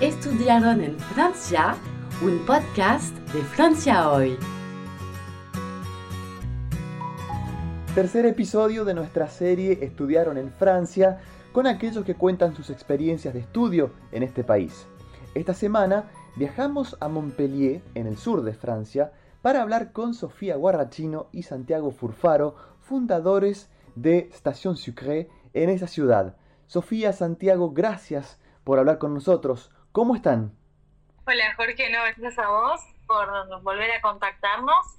Estudiaron en Francia, un podcast de Francia Hoy. Tercer episodio de nuestra serie Estudiaron en Francia con aquellos que cuentan sus experiencias de estudio en este país. Esta semana viajamos a Montpellier, en el sur de Francia, para hablar con Sofía Guarrachino y Santiago Furfaro, fundadores de Station Sucré en esa ciudad. Sofía, Santiago, gracias por hablar con nosotros. ¿Cómo están? Hola Jorge, no, gracias a vos por volver a contactarnos.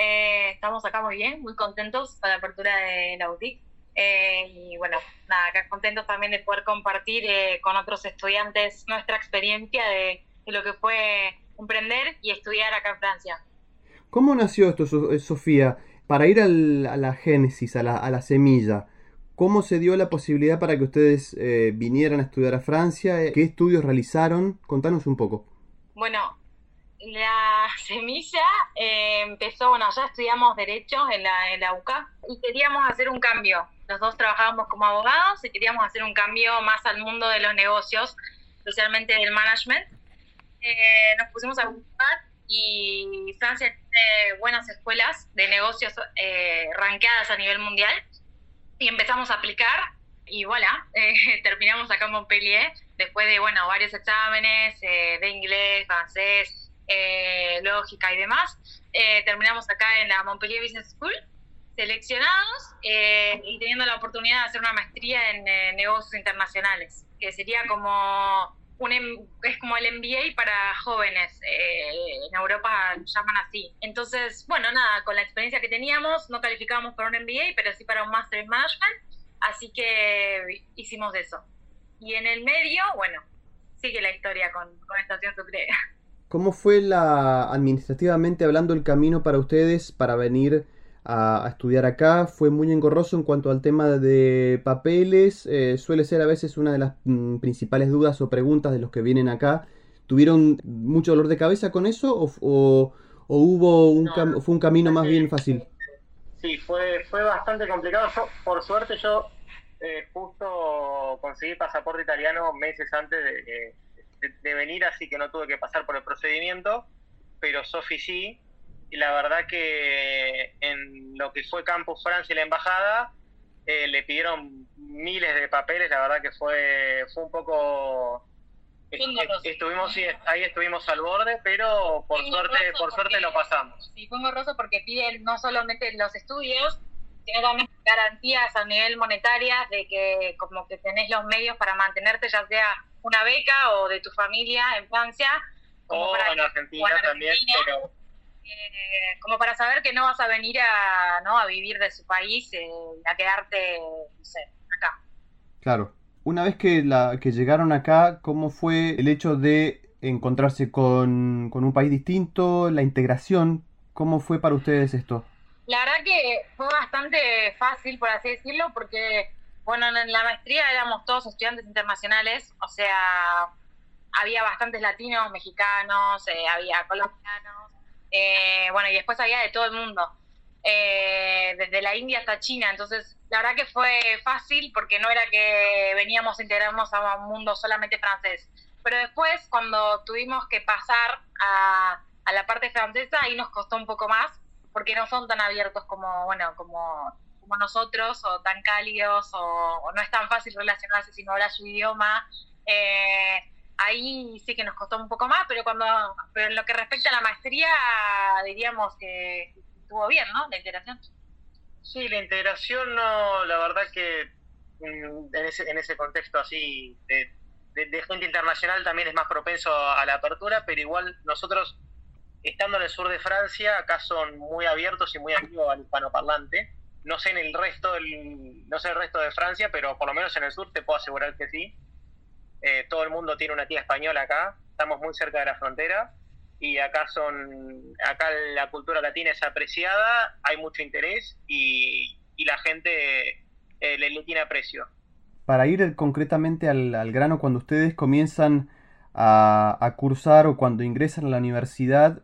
Eh, estamos acá muy bien, muy contentos con la apertura de la boutique. Eh, y bueno, nada, acá contentos también de poder compartir eh, con otros estudiantes nuestra experiencia de, lo que fue emprender y estudiar acá en Francia. ¿Cómo nació esto, Sofía? Para ir a la génesis, a la, a la semilla, ¿Cómo se dio la posibilidad para que ustedes eh, vinieran a estudiar a Francia? ¿Qué estudios realizaron? Contanos un poco. Bueno, la semilla eh, empezó, bueno, ya estudiamos Derecho en la, en UCA y queríamos hacer un cambio. Los dos trabajábamos como abogados y queríamos hacer un cambio más al mundo de los negocios, especialmente del management. Eh, nos pusimos a buscar y Francia tiene buenas escuelas de negocios eh, ranqueadas a nivel mundial y empezamos a aplicar y voilà, eh, terminamos acá en Montpellier después de, bueno, varios exámenes eh, de inglés, francés, eh, lógica y demás. terminamos acá en la Montpellier Business School, seleccionados y teniendo la oportunidad de hacer una maestría en negocios internacionales, que sería como un, es como el MBA para jóvenes, en Europa lo llaman así. Entonces, bueno, nada, con la experiencia que teníamos, no calificábamos para un MBA, pero sí para un Master in Management, así que hicimos eso. Y en el medio, bueno, sigue la historia con, con Estación Sucre. ¿Cómo fue la administrativamente hablando el camino para ustedes para venir a, estudiar acá? Fue muy engorroso en cuanto al tema de papeles. Eh, suele ser a veces una de las mm, principales dudas o preguntas de los que vienen acá. ¿Tuvieron mucho dolor de cabeza con eso o, hubo un, fue un camino más bien fácil? Sí, fue, fue bastante complicado. por suerte, yo eh, justo conseguí pasaporte italiano meses antes de, de, venir, así que no tuve que pasar por el procedimiento, pero Sofi sí y la verdad que en lo que fue Campus Francia y la embajada eh, le pidieron miles de papeles, la verdad que fue, fue un poco estuvimos ahí estuvimos al borde, pero por suerte por suerte lo pasamos. Sí, fue engorroso porque piden no solamente los estudios, sino también garantías a nivel monetaria de que como que tenés los medios para mantenerte, ya sea una beca o de tu familia en Francia. o en Argentina también, pero eh, como para saber que no vas a venir a, ¿no? a vivir de su país, eh, a quedarte, no sé, acá. Claro. Una vez que, la, que llegaron acá, ¿cómo fue el hecho de encontrarse con, con un país distinto, la integración? ¿Cómo fue para ustedes esto? La verdad que fue bastante fácil, por así decirlo, porque, bueno, en la maestría éramos todos estudiantes internacionales, o sea, había bastantes latinos, mexicanos, eh, había colombianos, eh, bueno, y después había de todo el mundo, eh, desde la India hasta China. Entonces, la verdad que fue fácil porque no era que veníamos a integrarnos a un mundo solamente francés. Pero después, cuando tuvimos que pasar a, la parte francesa, ahí nos costó un poco más porque no son tan abiertos como, bueno, como, como nosotros, o tan cálidos, o, no es tan fácil relacionarse si no hablas su idioma. Eh, ahí sí que nos costó un poco más, pero cuando pero en lo que respecta a la maestría, diríamos que estuvo bien, ¿no? La integración. Sí, la integración no, la verdad que mm, en ese, en ese contexto así de, gente internacional también es más propenso a la apertura, pero igual nosotros, estando en el sur de Francia, acá son muy abiertos y muy activos al hispanoparlante. No sé en el resto del, no sé el resto de Francia, pero por lo menos en el sur te puedo asegurar que sí eh, todo el mundo tiene una tía española acá, estamos muy cerca de la frontera y acá son, acá la cultura latina es apreciada, hay mucho interés y, la gente eh, le, tiene aprecio. Para ir concretamente al, grano, cuando ustedes comienzan a, cursar o cuando ingresan a la universidad,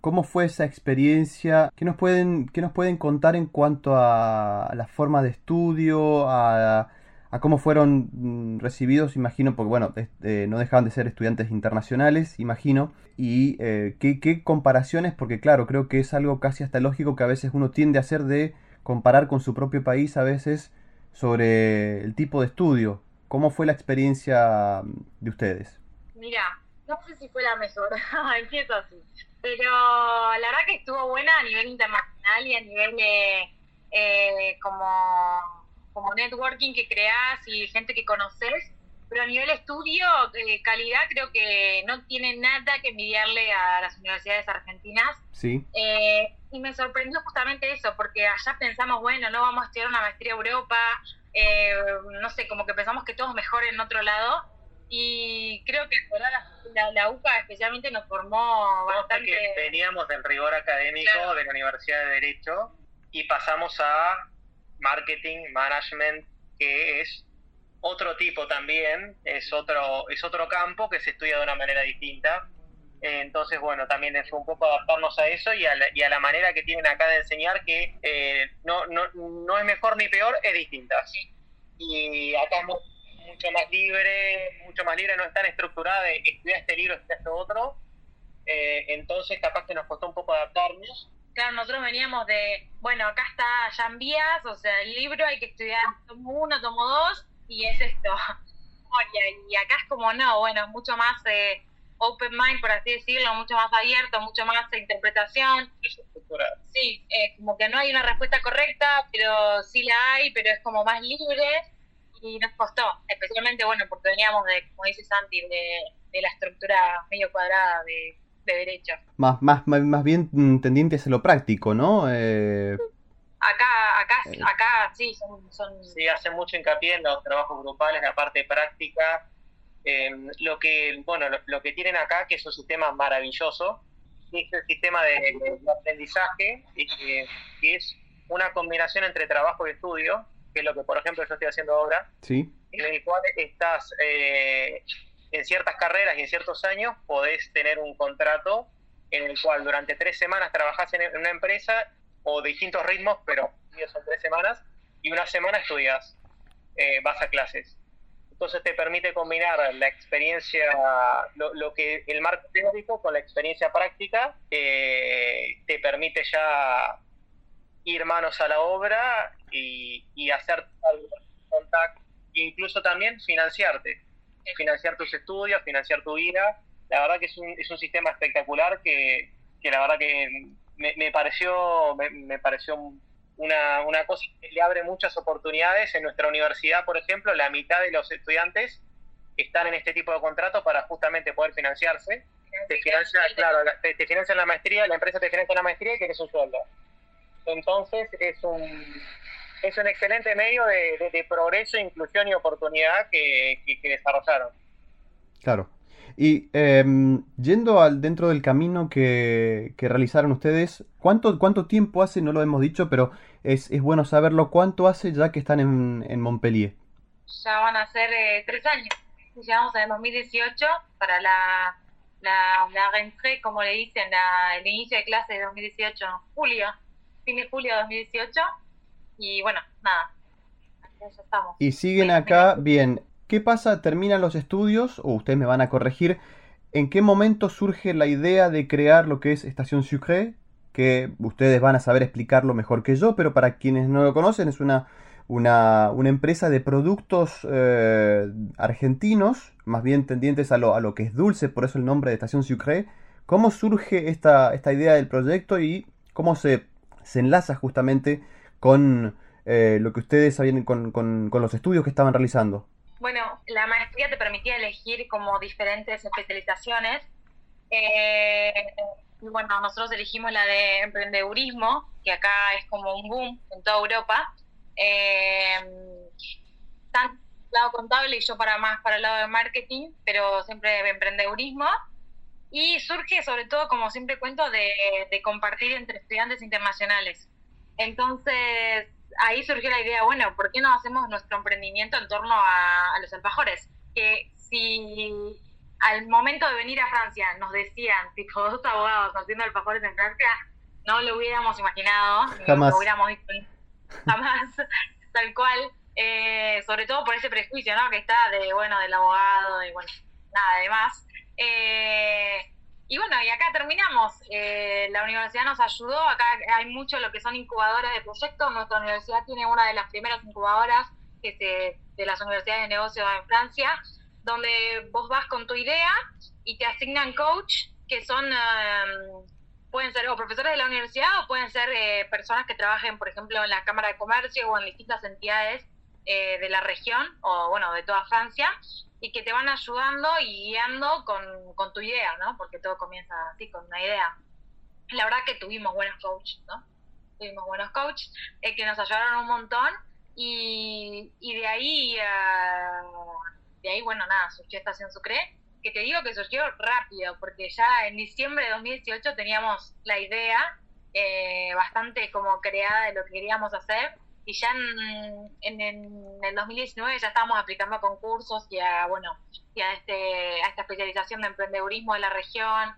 ¿Cómo fue esa experiencia? ¿Qué nos pueden, qué nos pueden contar en cuanto a la forma de estudio, a, a cómo fueron mm, recibidos, imagino, porque bueno, este, no dejaban de ser estudiantes internacionales, imagino, y eh, ¿qué, qué, comparaciones, porque claro, creo que es algo casi hasta lógico que a veces uno tiende a hacer de comparar con su propio país a veces sobre el tipo de estudio. ¿Cómo fue la experiencia mm, de ustedes? Mira, no sé si fue la mejor, empiezo así, pero la verdad que estuvo buena a nivel internacional y a nivel eh, como como networking que creas y gente que conoces, pero a nivel estudio, eh, calidad, creo que no tiene nada que envidiarle a las universidades argentinas. Sí. Eh, y me sorprendió justamente eso, porque allá pensamos, bueno, no vamos a estudiar una maestría a Europa, eh, no sé, como que pensamos que todo es mejor en otro lado. Y creo que la, la, UCA especialmente nos formó bastante. Que veníamos del rigor académico de la Universidad de Derecho y pasamos a marketing, management, que es otro tipo también, es otro, es otro campo que se estudia de una manera distinta. Entonces, bueno, también es un poco adaptarnos a eso y a la, y a la manera que tienen acá de enseñar que eh, no, no, no, es mejor ni peor, es distinta. Y acá es mucho más libre, mucho más libre, no es tan estructurada de estudiar este libro, estudiar este otro. Eh, entonces, capaz que nos costó un poco adaptarnos claro, nosotros veníamos de, bueno, acá está Jan Vías, o sea, el libro hay que estudiar tomo uno, tomo dos, y es esto. y acá es como no, bueno, mucho más eh, open mind, por así decirlo, mucho más abierto, mucho más interpretación. Sí, eh, como que no hay una respuesta correcta, pero sí la hay, pero es como más libre y nos costó, especialmente, bueno, porque veníamos de, como dice Santi, de la estructura medio cuadrada de de derecho. Más, más, más bien tendientes a lo práctico, ¿no? Eh... Acá, acá, eh. acá sí, son, Sí, hace mucho hincapié en los trabajos grupales, la parte práctica. Em, lo que, bueno, lo, que tienen acá, que es un sistema maravilloso, es el sistema de, aprendizaje, y que, es una combinación entre trabajo y estudio, que es lo que, por ejemplo, yo estoy haciendo ahora, sí. en el cual estás eh, en ciertas carreras y en ciertos años podés tener un contrato en el cual durante tres semanas trabajás en una empresa o distintos ritmos, pero son tres semanas, y una semana estudias, eh, vas a clases. Entonces te permite combinar la experiencia, lo, que el marco teórico con la experiencia práctica, eh, te permite ya ir manos a la obra y, y hacer contacto, incluso también financiarte financiar tus estudios, financiar tu vida. La verdad que es un, es un sistema espectacular que, que la verdad que me, me pareció, me, pareció una, una, cosa que le abre muchas oportunidades. En nuestra universidad, por ejemplo, la mitad de los estudiantes están en este tipo de contratos para justamente poder financiarse. Te, financia, claro, te, te financian la maestría, la empresa te financia la maestría y tienes un sueldo. Entonces es un, es un excelente medio de, progreso, inclusión y oportunidad que, desarrollaron. Claro. Y em, yendo al dentro del camino que, realizaron ustedes, ¿cuánto, ¿cuánto tiempo hace? No lo hemos dicho, pero es, bueno saberlo. ¿Cuánto hace ya que están en, Montpellier? Ya van a ser eh, tres años. Llegamos en 2018 para la, la, la rentrée, como le dicen, el inicio de clase de 2018, julio, fin de julio de 2018 y bueno, nada, ya estamos. Y siguen acá, bien. ¿Qué pasa? ¿Terminan los estudios? O ustedes me van a corregir. ¿En qué momento surge la idea de crear lo que es Estación Sucre? Que ustedes van a saber explicarlo mejor que yo, pero para quienes no lo conocen, es una, una, una empresa de productos eh, argentinos, más bien tendientes a lo, a lo que es dulce, por eso el nombre de Estación Sucre. ¿Cómo surge esta, esta idea del proyecto y cómo se, se enlaza justamente con eh, lo que ustedes sabían con, con, los estudios que estaban realizando? Bueno, la maestría te permitía elegir como diferentes especializaciones. Eh, bueno, nosotros elegimos la de emprendedurismo, que acá es como un boom en toda Europa. Eh, tanto lado contable y yo para más para el lado de marketing, pero siempre de emprendedurismo. Y surge sobre todo, como siempre cuento, de, de compartir entre estudiantes internacionales. Entonces, ahí surgió la idea, bueno, ¿por qué no hacemos nuestro emprendimiento en torno a, los alfajores? Que si al momento de venir a Francia nos decían, tipo, dos abogados haciendo alfajores en Francia, no lo hubiéramos imaginado, jamás. lo hubiéramos visto jamás, tal cual. eh, sobre todo por ese prejuicio, ¿no? Que está de, bueno, del abogado y bueno, nada de más. Eh, y bueno, y acá terminamos. Eh, la universidad nos ayudó, acá hay mucho lo que son incubadoras de proyectos. Nuestra universidad tiene una de las primeras incubadoras que de las universidades de negocios en Francia, donde vos vas con tu idea y te asignan coach, que son, em, pueden ser o profesores de la universidad o pueden ser personas que trabajen, por ejemplo, en la Cámara de Comercio o en distintas entidades eh, de la región, o bueno, de toda Francia, y que te van ayudando y guiando con, tu idea, ¿no? Porque todo comienza así, con una idea. La verdad que tuvimos buenos coaches, ¿no? Tuvimos buenos coaches eh, que nos ayudaron un montón y, y de ahí, uh, de ahí, bueno, nada, surgió Estación Sucre, que te digo que surgió rápido, porque ya en diciembre de 2018 teníamos la idea eh, bastante como creada de lo que queríamos hacer y ya en, en, el 2019 ya estábamos aplicando a concursos y a, bueno, y a, este, a esta especialización de emprendedurismo de la región.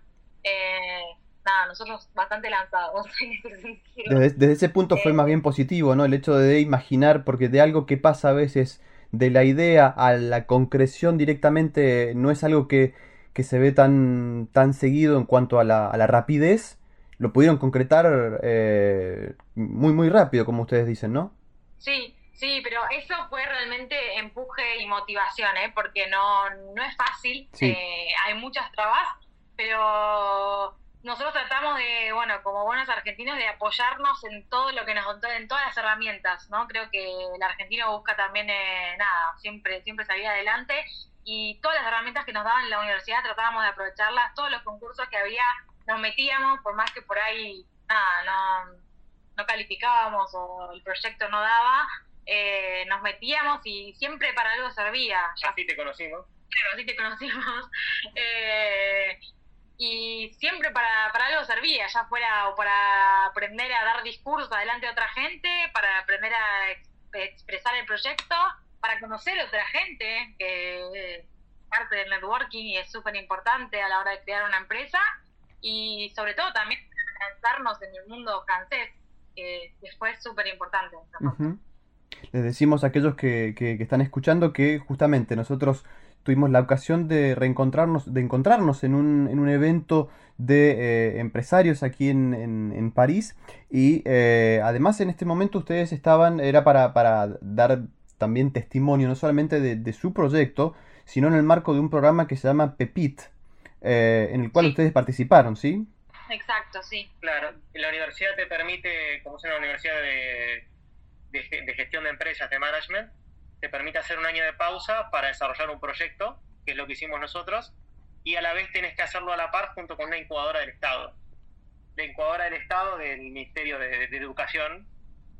Eh, nada, nosotros bastante lanzados en ese sentido. Desde, ese punto fue más bien positivo, ¿no? El hecho de imaginar, porque de algo que pasa a veces de la idea a la concreción directamente no es algo que, que se ve tan, tan seguido en cuanto a la, a la rapidez lo pudieron concretar eh, muy, muy rápido, como ustedes dicen, ¿no? Sí, sí, pero eso fue realmente empuje y motivación, ¿eh? porque no, no es fácil, eh, hay muchas trabas, pero nosotros tratamos de, bueno, como buenos argentinos, de apoyarnos en todo lo que nos en todas las herramientas, ¿no? Creo que el argentino busca también, eh, nada, siempre, siempre salir adelante y todas las herramientas que nos daban en la universidad tratábamos de aprovecharlas, todos los concursos que había nos metíamos, por más que por ahí nada, no, no calificábamos o el proyecto no daba, eh, nos metíamos y siempre para algo servía. así te conocimos. Claro, así te conocimos. Eh, y siempre para, para algo servía, ya fuera o para aprender a dar discursos adelante de otra gente, para aprender a expresar el proyecto, para conocer a otra gente, que parte del networking y es súper importante a la hora de crear una empresa y sobre todo también lanzarnos en el mundo francés, que fue súper importante. Les decimos a aquellos que, que, están escuchando que justamente nosotros tuvimos la ocasión de reencontrarnos, de encontrarnos en un, en un evento de eh, empresarios aquí en, en, París y eh, además en este momento ustedes estaban, era para, para dar también testimonio no solamente de, su proyecto, sino en el marco de un programa que se llama PEPIT, eh, en el cual ustedes participaron, ¿sí? Exacto, sí. Claro, la universidad te permite, como es una universidad de, de, gestión de empresas, de management, te permite hacer un año de pausa para desarrollar un proyecto, que es lo que hicimos nosotros, y a la vez tienes que hacerlo a la par junto con una incubadora del Estado. La incubadora del Estado del Ministerio de, Educación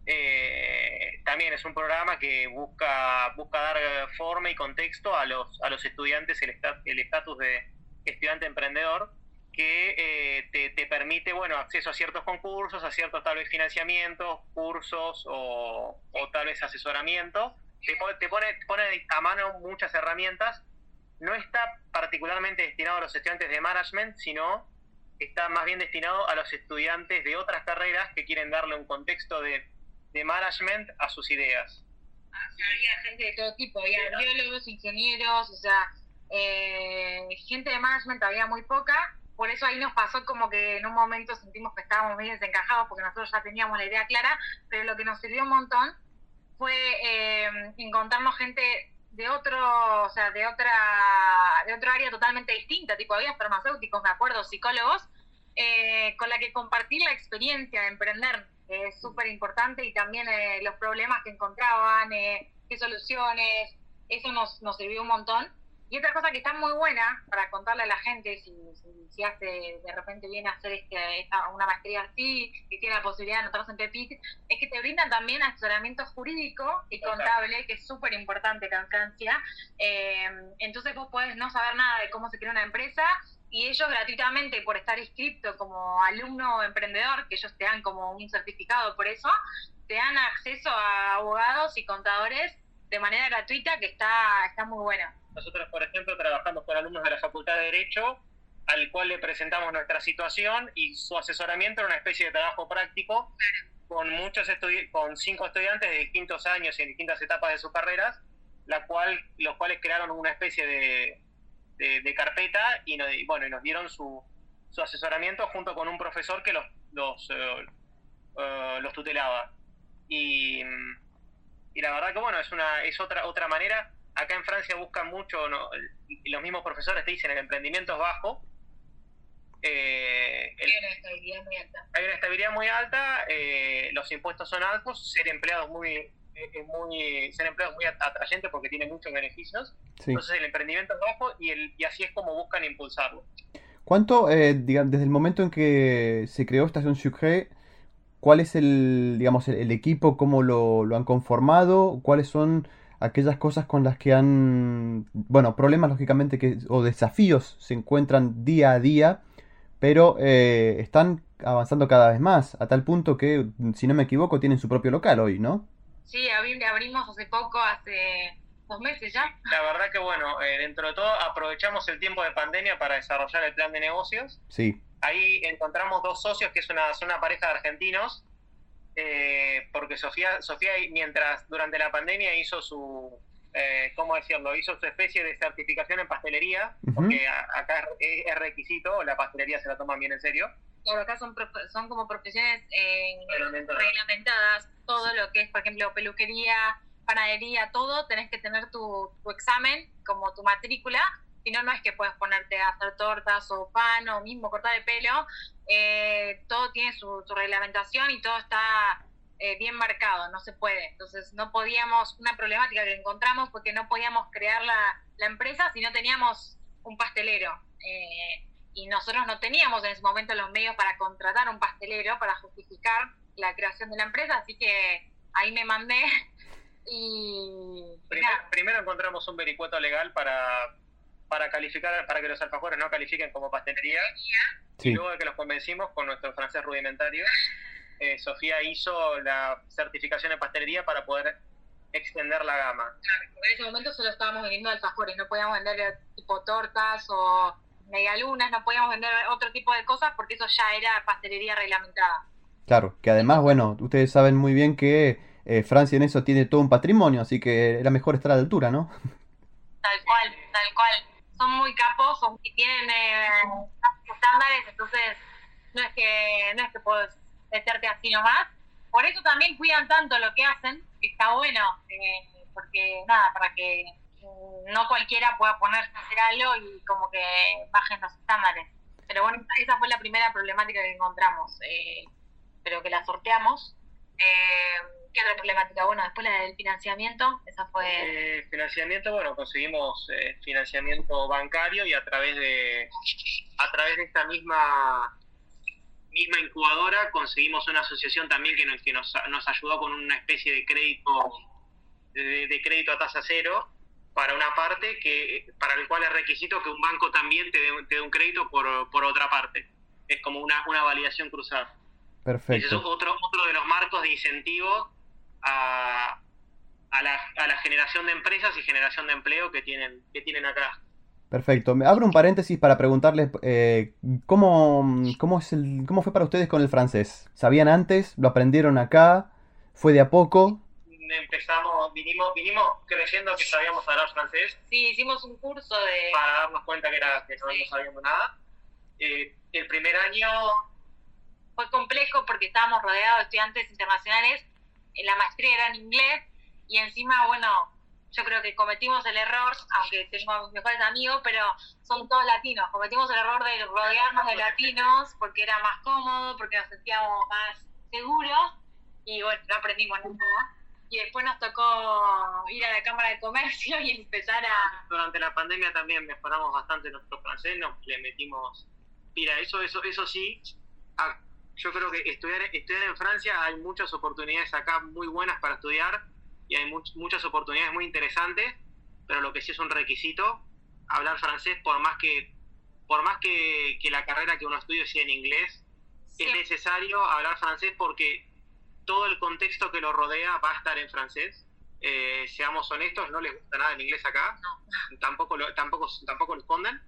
eh, también es un programa que busca, busca dar forma y contexto a los, a los estudiantes el estatus de, estudiante emprendedor que eh, te, permite bueno acceso a ciertos concursos, a ciertos tal vez financiamientos, cursos o, tal vez asesoramiento. Te, te pone, pone a mano muchas herramientas. No está particularmente destinado a los estudiantes de management, sino está más bien destinado a los estudiantes de otras carreras que quieren darle un contexto de, de management a sus ideas. Ah, había gente de todo tipo, había biólogos, ingenieros, o sea, eh, gente de management había muy poca, por eso ahí nos pasó como que en un momento sentimos que estábamos muy desencajados porque nosotros ya teníamos la idea clara, pero lo que nos sirvió un montón fue eh, encontrarnos gente de otro, o sea, de otra, de otro área totalmente distinta, tipo había farmacéuticos, me acuerdo, psicólogos, eh, con la que compartir la experiencia de emprender es súper importante y también eh, los problemas que encontraban, qué soluciones, eso nos, nos sirvió un montón. Y otra cosa que está muy buena para contarle a la gente, si, si, hace de repente viene a hacer este, esta, una maestría así, y tiene la posibilidad de anotarse en PEPIT, es que te brindan también asesoramiento jurídico y contable, que es súper importante acá en Francia. Eh, entonces vos podés no saber nada de cómo se crea una empresa y ellos gratuitamente, por estar inscrito como alumno emprendedor, que ellos te dan como un certificado por eso, te dan acceso a abogados y contadores de manera gratuita que está, está muy buena. Nosotros, por ejemplo, trabajamos con alumnos de la Facultad de Derecho, al cual le presentamos nuestra situación y su asesoramiento era una especie de trabajo práctico con muchos con cinco estudiantes de distintos años y en distintas etapas de sus carreras, la cual, los cuales crearon una especie de, de, carpeta y, nos, bueno, y nos dieron su, su, asesoramiento junto con un profesor que los, los, eh, eh, los tutelaba. Y, y, la verdad que bueno, es, una, es otra, otra manera. Acá en Francia buscan mucho, ¿no? los mismos profesores te dicen el emprendimiento es bajo, eh, hay una estabilidad muy alta. Hay una estabilidad muy alta, eh, los impuestos son altos, ser empleados muy, eh, muy ser empleados muy atrayente porque tiene muchos beneficios. Entonces el emprendimiento es bajo y, el, y así es como buscan impulsarlo. ¿Cuánto, digamos, desde el momento en que se creó Estación Sucre, cuál es el, digamos, el, equipo, cómo lo, lo han conformado, cuáles son aquellas cosas con las que han, bueno, problemas lógicamente que, o desafíos se encuentran día a día pero eh, están avanzando cada vez más, a tal punto que, si no me equivoco, tienen su propio local hoy, ¿no? Sí, abrimos hace poco, hace dos meses ya. La verdad que bueno, eh, dentro de todo aprovechamos el tiempo de pandemia para desarrollar el plan de negocios. Sí. Ahí encontramos dos socios que es una, una pareja de argentinos, eh, porque Sofía, Sofía mientras durante la pandemia hizo su, eh, ¿cómo decirlo? Hizo su especie de certificación en pastelería, porque acá es, requisito, la pastelería se la toman bien en serio. Claro, acá son, son como profesiones eh, reglamentadas. todo lo que es, por ejemplo, peluquería, panadería, todo, tenés que tener tu, examen como tu matrícula, si no, no es que puedas ponerte a hacer tortas o pan o mismo cortar el pelo, eh, todo tiene su reglamentación y todo está eh, bien marcado, no se puede. Entonces no podíamos, una problemática que encontramos fue que no podíamos crear la, la empresa si no teníamos un pastelero. Eh, y nosotros no teníamos en ese momento los medios para contratar un pastelero para justificar la creación de la empresa, así que ahí me mandé y... Primero, encontramos un vericueto legal para, para calificar, para que los alfajores no califiquen como pastelería, y luego de que los convencimos con nuestro francés rudimentario, eh, Sofía hizo la certificación en pastelería para poder extender la gama. Claro, en ese momento solo estábamos vendiendo alfajores, no podíamos vender eh, tipo tortas o medialunas, no podíamos vender otro tipo de cosas porque eso ya era pastelería reglamentada. Claro, que además, bueno, ustedes saben muy bien que eh, Francia en eso tiene todo un patrimonio, así que era mejor estar a la altura, ¿no? Tal cual, tal cual. Son muy capos, y tienen estándares, entonces no es que no es que puedo meterte así nomás. Por eso también cuidan tanto lo que hacen, está bueno, eh, porque nada, para que no cualquiera pueda ponerse a hacer algo y como que bajen los estándares. Pero bueno, esa fue la primera problemática que encontramos, eh, pero que la sorteamos. Eh, ¿Qué otra problemática? Bueno, después la del financiamiento, esa fue... financiamiento, bueno, conseguimos financiamiento bancario y a través de a través de esta misma misma incubadora conseguimos una asociación también que nos, que nos, nos ayudó con una especie de crédito de, crédito a tasa cero para una parte que para el cual es requisito que un banco también te dé, un crédito por, por, otra parte. Es como una, una validación cruzada. Perfecto. Ese es otro, otro de los marcos de incentivo a, a, la, a la generación de empresas y generación de empleo que tienen, que tienen acá. Perfecto. Me abro un paréntesis para preguntarles eh, ¿cómo, cómo, es el, cómo fue para ustedes con el francés. ¿Sabían antes? ¿Lo aprendieron acá? ¿Fue de a poco? Empezamos, vinimos, vinimos creyendo que sabíamos hablar francés. Sí, hicimos un curso de... Para darnos cuenta que, era, que no sabíamos nada. Eh, el primer año... Fue complejo porque estábamos rodeados de estudiantes internacionales. La maestría era en inglés y encima, bueno, yo creo que cometimos el error, aunque tengo a mis mejores amigos, pero son todos latinos. Cometimos el error de rodearnos de latinos porque era más cómodo, porque nos sentíamos más seguros y bueno, no aprendimos nada. Y después nos tocó ir a la Cámara de Comercio y empezar a... Durante la pandemia también mejoramos bastante nuestro francés, nos le metimos... Mira, eso, eso, eso sí, yo creo que estudiar, estudiar en Francia hay muchas oportunidades acá muy buenas para estudiar y hay muchas oportunidades muy interesantes, pero lo que sí es un requisito, hablar francés por más que por más que, la carrera que uno estudie sea en inglés, es necesario hablar francés porque todo el contexto que lo rodea va a estar en francés. Eh, seamos honestos, no les gusta nada el inglés acá, tampoco lo, tampoco tampoco lo esconden.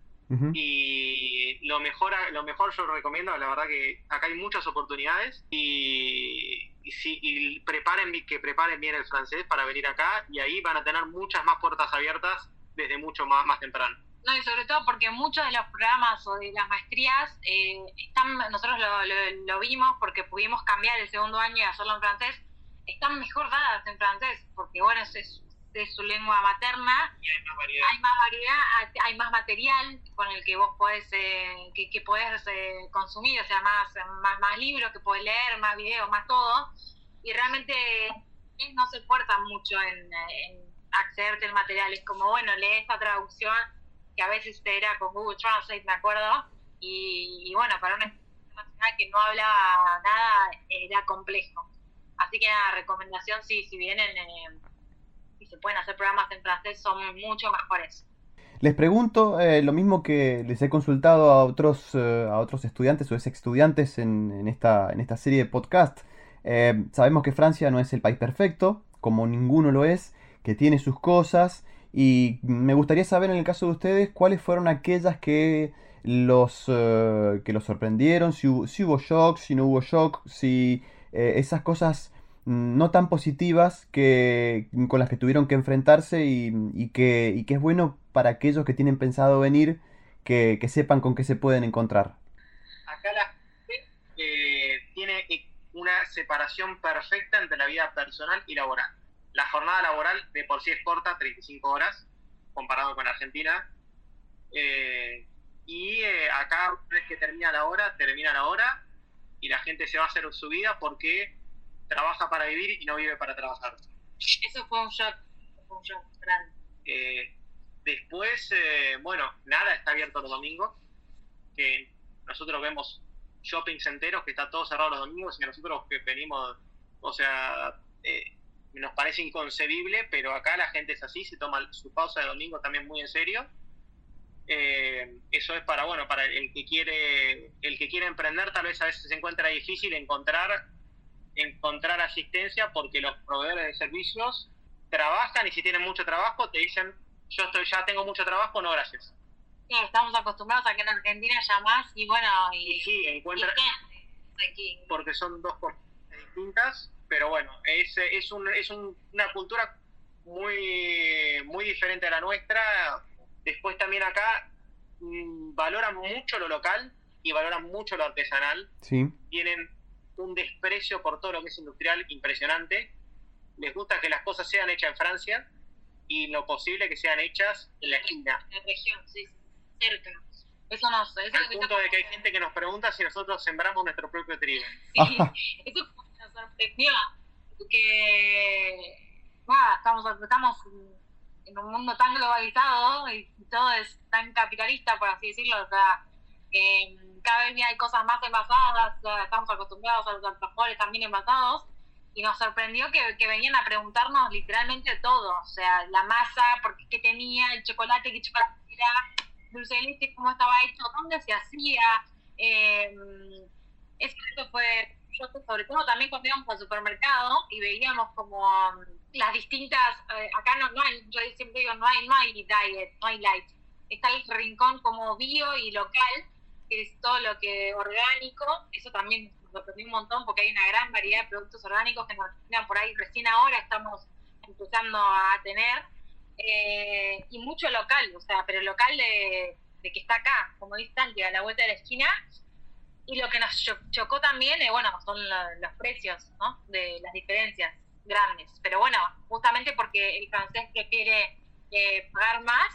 Y lo mejor, lo mejor yo recomiendo, la verdad que acá hay muchas oportunidades y, y, si, y preparen, que preparen bien el francés para venir acá y ahí van a tener muchas más puertas abiertas desde mucho más, más temprano. No, y sobre todo porque muchos de los programas o de las maestrías, eh, están, nosotros lo, lo, vimos porque pudimos cambiar el segundo año y hacerlo en francés, están mejor dadas en francés, porque bueno, es, es, su lengua materna, y hay más variedad, hay más, variedad, hay más material con el que vos podés, eh, que, que podés eh, consumir, o sea, más, más, más libros que podés leer, más videos, más todo, y realmente no se esfuerzan mucho en, en accederte el material, es como, bueno, lee esta traducción que a veces era con Google Translate, me acuerdo, y, bueno, para una internacional que no hablaba nada era complejo. Así que la recomendación, sí, si vienen eh, y se pueden hacer programas en francés, son mucho mejores. Les pregunto eh, lo mismo que les he consultado a otros, eh, a otros estudiantes o ex estudiantes en, esta, en esta serie de podcast. sabemos que Francia no es el país perfecto, como ninguno lo es, que tiene sus cosas y me gustaría saber en el caso de ustedes cuáles fueron aquellas que los, eh, que los sorprendieron, si, hubo shock, si no hubo shock, si eh, esas cosas no tan positivas que, con las que tuvieron que enfrentarse y, y, que, y que es bueno para aquellos que tienen pensado venir que, que sepan con qué se pueden encontrar. Acá la gente eh, tiene una separación perfecta entre la vida personal y laboral. La jornada laboral de por sí es corta, 35 horas, comparado con Argentina. Eh, y eh, acá, una vez que termina la hora, termina la hora y la gente se va a hacer su vida porque trabaja para vivir y no vive para trabajar. Eso fue un shock, fue un shock grande. Eh, después, bueno, nada está abierto los domingos. Que nosotros vemos shoppings enteros que está todo cerrado los domingos y nosotros que venimos, o sea, eh, nos parece inconcebible, pero acá la gente es así, se toma su pausa de domingo también muy en serio. Eh, eso es para bueno para el que quiere el que quiere emprender tal vez a veces se encuentra difícil encontrar encontrar asistencia porque los proveedores de servicios trabajan y si tienen mucho trabajo te dicen yo estoy ya tengo mucho trabajo no gracias estamos acostumbrados a que en Argentina más y bueno y, sí encuentra porque son dos cosas distintas pero bueno, es, es, un, es una cultura muy, muy diferente a la nuestra. Después también acá mm, valoran mucho lo local y valoran mucho lo artesanal. Sí. Tienen un desprecio por todo lo que es industrial impresionante. Les gusta que las cosas sean hechas en Francia y lo posible que sean hechas en la esquina. En la región, sí, cerca. Eso no sé. Al punto de que hay gente que nos pregunta si nosotros sembramos nuestro propio trigo. Sí, eso sorprendió que estamos, estamos en un mundo tan globalizado y todo es tan capitalista, por así decirlo, o sea, cada vez hay cosas más envasadas, estamos acostumbrados a los alfajores también envasados, y nos sorprendió que, que, venían a preguntarnos literalmente todo, o sea, la masa, por qué, tenía, el chocolate, qué chocolate era, dulce de leche, cómo estaba hecho, dónde se hacía, eh, eso fue sobre todo también cuando íbamos al supermercado y veíamos como las distintas, eh, acá no, no hay, yo siempre digo, no hay, no hay diet, no hay light, está el rincón como bio y local, que es todo lo que orgánico, eso también nos sorprendió un montón porque hay una gran variedad de productos orgánicos que nos por ahí recién ahora estamos empezando a tener, eh, y mucho local, o sea, pero local de, que está acá, como dice a la vuelta de la esquina, y lo que nos chocó también, eh, bueno, son los precios, ¿no? De las diferencias grandes. Pero bueno, justamente porque el francés prefiere eh, pagar más,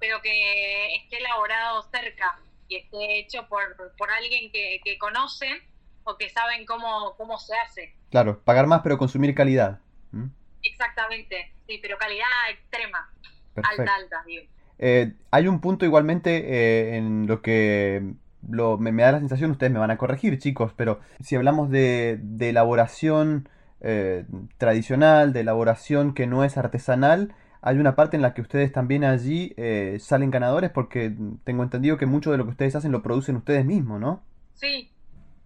pero que esté elaborado cerca y esté hecho por, por alguien que, que conocen o que saben cómo, cómo se hace. Claro, pagar más pero consumir calidad. Exactamente, sí, pero calidad extrema, alta, alta, digo. Eh, hay un punto igualmente en lo que me, da la sensación, ustedes me van a corregir chicos, pero si hablamos de, elaboración eh, tradicional, de elaboración que no es artesanal, hay una parte en la que ustedes también allí eh, salen ganadores porque tengo entendido que mucho de lo que ustedes hacen lo producen ustedes mismos, ¿no? Sí,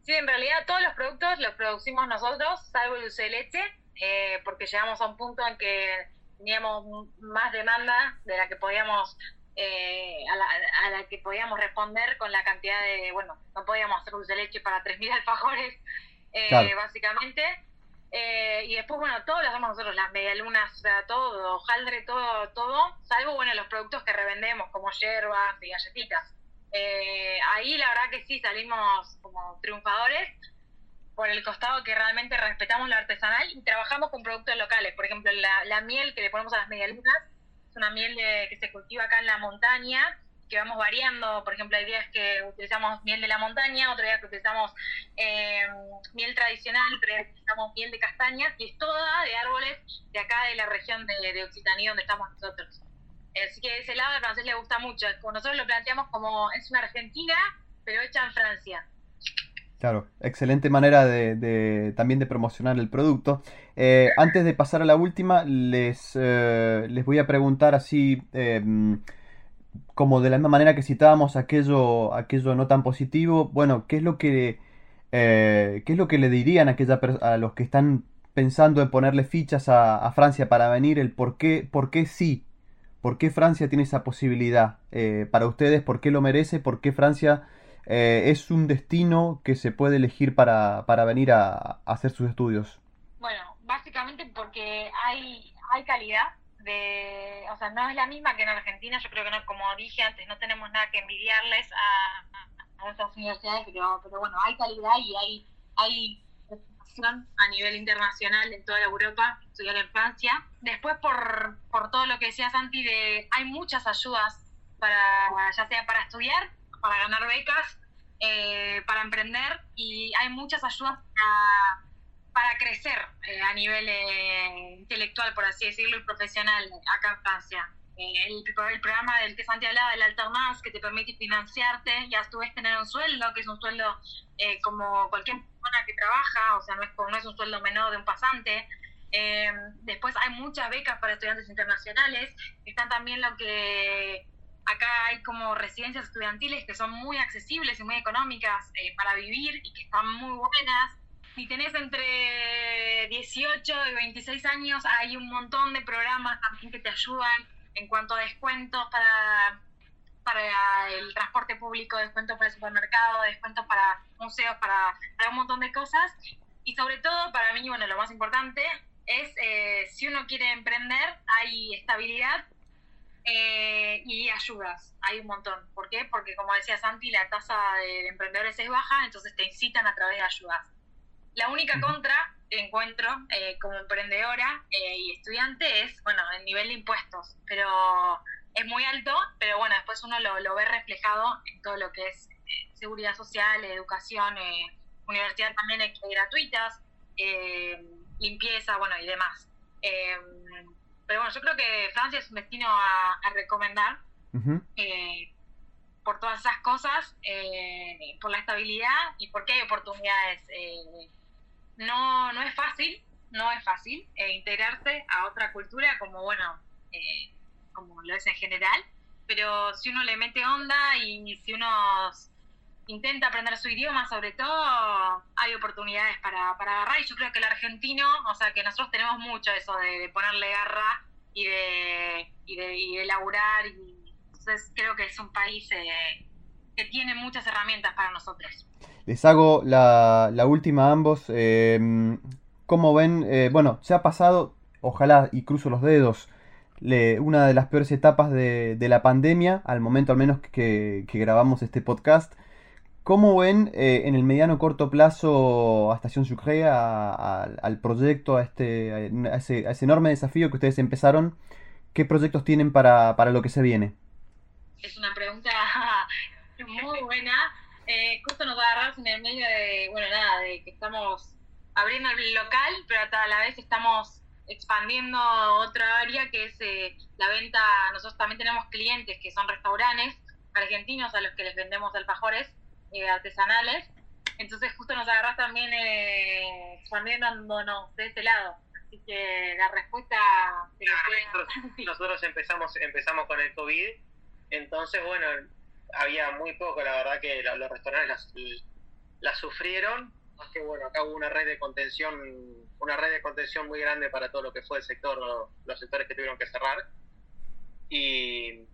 sí, en realidad todos los productos los producimos nosotros, salvo el dulce de leche, eh, porque llegamos a un punto en que teníamos más demanda de la que podíamos eh, a, la, que podíamos responder con la cantidad de, bueno, no podíamos hacer dulce de leche para 3.000 alfajores, eh, básicamente. Eh, y después, bueno, todo lo hacemos nosotros, las medialunas, todo, hojaldre, todo, todo, salvo, bueno, los productos que revendemos, como hierbas y galletitas. Eh, ahí la verdad que sí salimos como triunfadores por el costado que realmente respetamos lo artesanal y trabajamos con productos locales. Por ejemplo, la, la miel que le ponemos a las medialunas es una miel que se cultiva acá en la montaña que vamos variando. Por ejemplo, hay días que utilizamos miel de la montaña, otro día que utilizamos eh, miel tradicional, otro día que utilizamos miel de castañas, y es toda de árboles de acá de la región de, de Occitania donde estamos nosotros. Así que ese lado al francés le gusta mucho. Nosotros lo planteamos como es una Argentina, pero hecha en Francia. Claro, excelente manera de, también de promocionar el producto. Eh, antes de pasar a la última, les, eh, les voy a preguntar así como de la misma manera que citábamos aquello, aquello no tan positivo, bueno, ¿qué es lo que, eh, ¿qué es lo que le dirían a, aquella, a los que están pensando en ponerle fichas a, Francia para venir? El por qué, por qué sí, por qué Francia tiene esa posibilidad eh, para ustedes, por qué lo merece, por qué Francia eh, es un destino que se puede elegir para, para venir a, a hacer sus estudios. Bueno, básicamente porque hay, hay calidad de, o sea, no es la misma que en Argentina, yo creo que no, como dije antes, no tenemos nada que envidiarles a, a estas universidades, pero, pero bueno, hay calidad y hay, hay a nivel internacional en toda Europa, estudiar en Francia. Después por, por todo lo que decía Santi, de, hay muchas ayudas para, ya sea para estudiar, para ganar becas, eh, para emprender, y hay muchas ayudas para para crecer eh, a nivel eh, intelectual, por así decirlo, y profesional acá en Francia. Eh, el, el, programa del que Santi hablaba, el Alternance, que te permite financiarte y a tu vez tener un sueldo, que es un sueldo como cualquier persona que trabaja, o sea, no es, no es un sueldo menor de un pasante. después hay muchas becas para estudiantes internacionales. Están también lo que acá hay como residencias estudiantiles que son muy accesibles y muy económicas para vivir y que están muy buenas si tenés entre 18 y 26 años, hay un montón de programas también que te ayudan en cuanto a descuentos para, para el transporte público, descuentos para el supermercado, descuentos para museos, para, un montón de cosas. Y sobre todo, para mí, bueno, lo más importante es eh, si uno quiere emprender, hay estabilidad eh, y ayudas, hay un montón. ¿Por qué? Porque como decía Santi, la tasa de emprendedores es baja, entonces te incitan a través de ayudas. La única contra que encuentro eh, como emprendedora eh, y estudiante es, bueno, el nivel de impuestos, pero es muy alto, pero bueno, después uno lo, ve reflejado en todo lo que es eh, seguridad social, educación, universidad también gratuitas, limpieza, bueno, y demás. pero bueno, yo creo que Francia es un destino a, recomendar. por todas esas cosas, por la estabilidad y porque hay oportunidades no, no es fácil, no es fácil eh, integrarse a otra cultura como, bueno, eh, como lo es en general, pero si uno le mete onda y si uno intenta aprender su idioma, sobre todo, hay oportunidades para, para agarrar y yo creo que el argentino, o sea, que nosotros tenemos mucho eso de, ponerle garra y de, y de, y de laburar, y entonces creo que es un país eh, que tiene muchas herramientas para nosotros. Les hago la, última a ambos. Eh, ¿Cómo ven? Eh, bueno, se ha pasado, ojalá y cruzo los dedos, una de las peores etapas de, la pandemia, al momento al menos que, grabamos este podcast. ¿Cómo ven eh, en el mediano corto plazo a Estación Sucre, al proyecto, a, este, a ese, enorme desafío que ustedes empezaron? ¿Qué proyectos tienen para lo que se viene? Es una pregunta muy buena eh, justo nos va a agarrar en el medio de, bueno, nada, de que estamos abriendo el local, pero a la vez estamos expandiendo otra área que es eh, la venta. Nosotros también tenemos clientes que son restaurantes argentinos a los que les vendemos alfajores eh, artesanales. Entonces, justo nos agarras también eh, expandiéndonos de ese lado. Así que la respuesta nosotros, empezamos, empezamos con el COVID. Entonces, bueno, había muy poco, la verdad que los restaurantes las, sufrieron, que bueno, acá hubo una red de contención, una red de contención muy grande para todo lo que fue el sector, los sectores que tuvieron que cerrar. Y,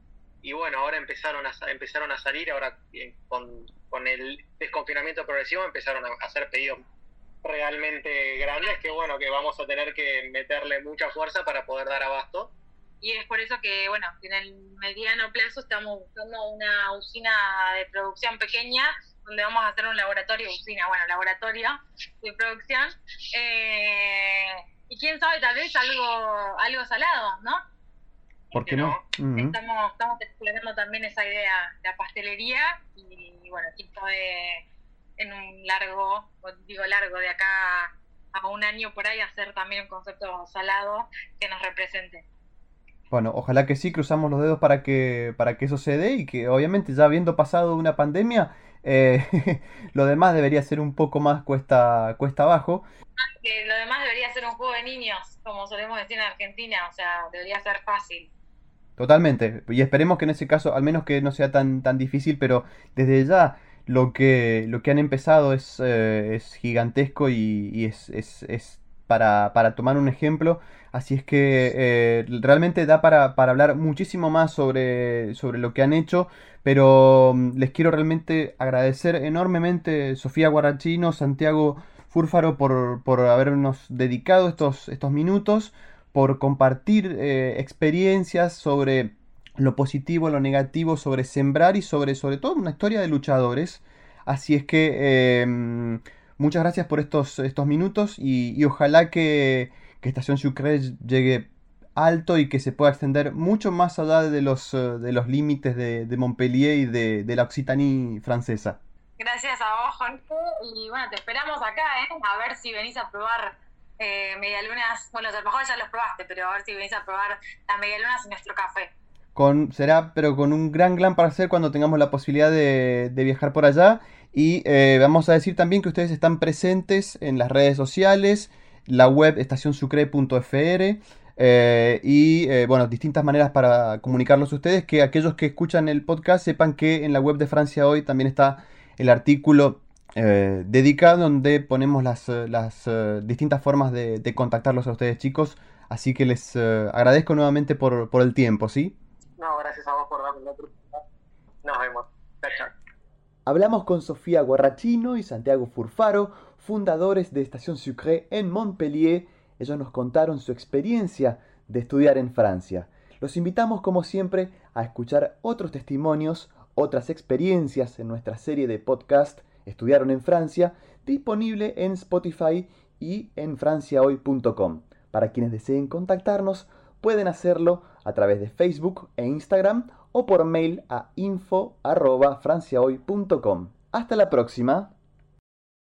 y bueno, ahora empezaron a, empezaron a salir, ahora con, con el desconfinamiento progresivo empezaron a hacer pedidos realmente grandes que bueno, que vamos a tener que meterle mucha fuerza para poder dar abasto. Y es por eso que, bueno, en el mediano plazo estamos buscando una usina de producción pequeña donde vamos a hacer un laboratorio, usina, bueno, laboratorio de producción. Eh, y quién sabe, tal vez algo, algo salado, ¿no? ¿Por qué no? Estamos, estamos explorando también esa idea, la pastelería, y, bueno, quién sabe en un largo, digo largo, de acá a un año por ahí, hacer también un concepto salado que nos represente. Bueno, ojalá que sí, cruzamos los dedos para que, para que eso se dé y que obviamente ya habiendo pasado una pandemia, eh, lo demás debería ser un poco más cuesta, cuesta abajo. lo demás debería ser un juego de niños, como solemos decir en Argentina, o sea, debería ser fácil. Totalmente, y esperemos que en ese caso, al menos que no sea tan, tan difícil, pero desde ya lo que, lo que han empezado es, eh, es gigantesco y, es, es, es para, para, tomar un ejemplo. Así es que eh, realmente da para, para, hablar muchísimo más sobre, sobre lo que han hecho, pero mm, les quiero realmente agradecer enormemente Sofía Guarachino, Santiago Fúrfaro por, por habernos dedicado estos, estos minutos, por compartir eh, experiencias sobre lo positivo, lo negativo, sobre sembrar y sobre, sobre todo una historia de luchadores. Así es que em, muchas gracias por estos, estos minutos y, ojalá que, que Estación Sucre llegue alto y que se pueda extender mucho más allá de los, eh, de los límites de, Montpellier y de, la Occitanie francesa. Gracias a vos, Jorge. Y bueno, te esperamos acá, ¿eh? A ver si venís a probar eh, medialunas. Bueno, los alfajores ya los probaste, pero a ver si venís a probar las medialunas en nuestro café. Con, será, pero con un gran, gran hacer cuando tengamos la posibilidad de, viajar por allá. Y eh, vamos a decir también que ustedes están presentes en las redes sociales, la web estacionsucre.fr. Eh, y eh, bueno, distintas maneras para comunicarlos a ustedes, que aquellos que escuchan el podcast sepan que en la web de Francia hoy también está el artículo eh, dedicado donde ponemos las, las distintas formas de, contactarlos a ustedes chicos, así que les agradezco nuevamente por, por, el tiempo, ¿sí? No, gracias a vos por darme la oportunidad. Nos vemos. Hablamos con Sofía Guarrachino y Santiago Furfaro, fundadores de Estación Sucre en Montpellier, ellos nos contaron su experiencia de estudiar en Francia. Los invitamos como siempre a escuchar otros testimonios, otras experiencias en nuestra serie de podcast Estudiaron en Francia, disponible en Spotify y en franciahoy.com. Para quienes deseen contactarnos, pueden hacerlo a través de Facebook e Instagram o por mail a info.franciahoy.com. Hasta la próxima.